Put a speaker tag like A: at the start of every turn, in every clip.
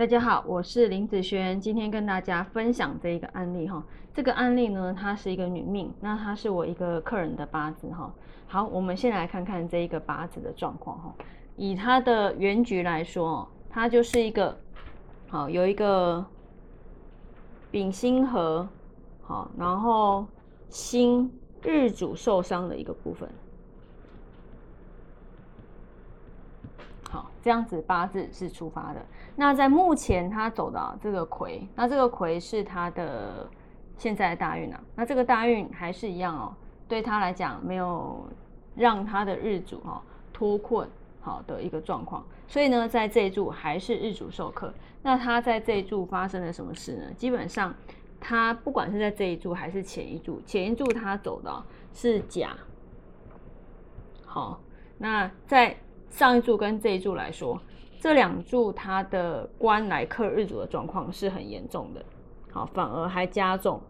A: 大家好，我是林子轩，今天跟大家分享这一个案例哈。这个案例呢，它是一个女命，那它是我一个客人的八字哈。好，我们先来看看这一个八字的状况哈。以它的原局来说，它就是一个好有一个丙辛合好，然后辛日主受伤的一个部分。好，这样子八字是出发的。那在目前他走的这个魁，那这个魁是他的现在的大运啊。那这个大运还是一样哦，对他来讲没有让他的日主哈脱困好的一个状况。所以呢，在这一柱还是日主受克。那他在这一柱发生了什么事呢？基本上他不管是在这一柱还是前一柱，前一柱他走的是甲。好，那在。上一柱跟这一柱来说，这两柱它的官来克日主的状况是很严重的，好，反而还加重，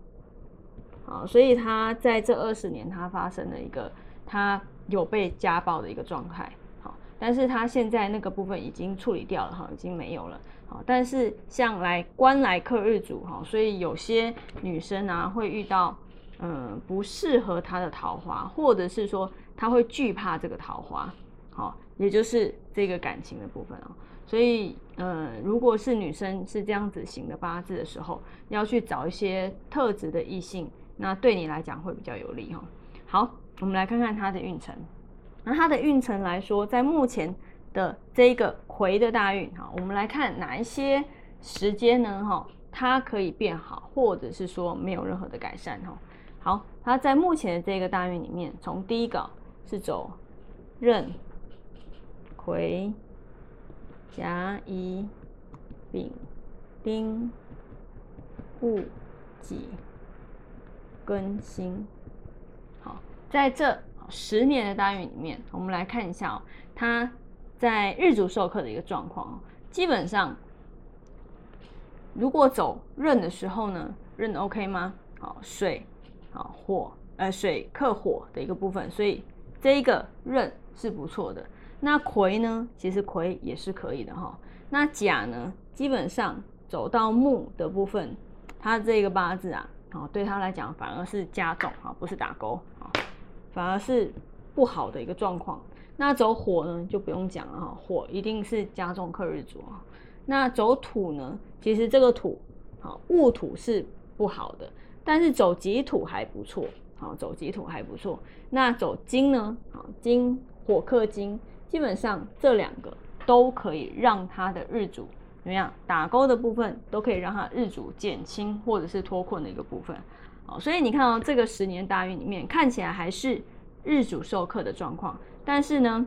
A: 好，所以他在这二十年他发生了一个他有被家暴的一个状态，好，但是他现在那个部分已经处理掉了哈，已经没有了，好，但是像来官来克日主哈，所以有些女生啊会遇到嗯不适合她的桃花，或者是说她会惧怕这个桃花。好，也就是这个感情的部分哦。所以，呃，如果是女生是这样子型的八字的时候，要去找一些特质的异性，那对你来讲会比较有利哈。好，我们来看看她的运程。那她的运程来说，在目前的这个魁的大运哈，我们来看哪一些时间呢？哈，它可以变好，或者是说没有任何的改善哈。好，它在目前的这个大运里面，从第一个是走壬。癸、甲、乙、丙、丁、戊、己、庚、辛。好，在这十年的大运里面，我们来看一下哦，它在日主授课的一个状况。基本上，如果走壬的时候呢，壬 OK 吗？好，水，好火，呃，水克火的一个部分，所以这一个壬是不错的。那癸呢？其实癸也是可以的哈。那甲呢？基本上走到木的部分，它这个八字啊，哦，对他来讲反而是加重啊，不是打勾啊，反而是不好的一个状况。那走火呢，就不用讲了哈，火一定是加重克日主啊。那走土呢？其实这个土，好戊土是不好的，但是走己土还不错，好走己土还不错。那走金呢？好金火克金。基本上这两个都可以让他的日主怎么样打勾的部分，都可以让他日主减轻或者是脱困的一个部分。好，所以你看到这个十年大运里面看起来还是日主受克的状况，但是呢，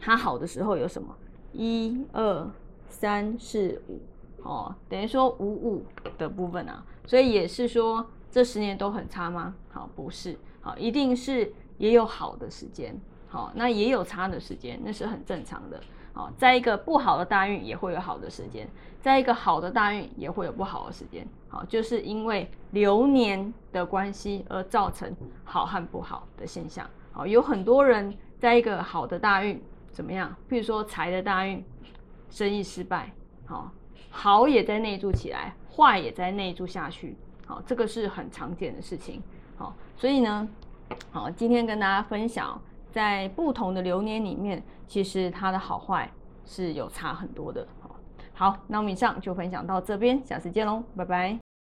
A: 它好的时候有什么？一二三四五，哦，等于说五五的部分啊。所以也是说这十年都很差吗？好，不是，好，一定是也有好的时间。好，那也有差的时间，那是很正常的。好，在一个不好的大运也会有好的时间，在一个好的大运也会有不好的时间。好，就是因为流年的关系而造成好和不好的现象。好，有很多人在一个好的大运怎么样？譬如说财的大运，生意失败。好，好也在内住起来，坏也在内住下去。好，这个是很常见的事情。好，所以呢，好，今天跟大家分享。在不同的流年里面，其实它的好坏是有差很多的。好，那我们以上就分享到这边，下次见喽，拜拜。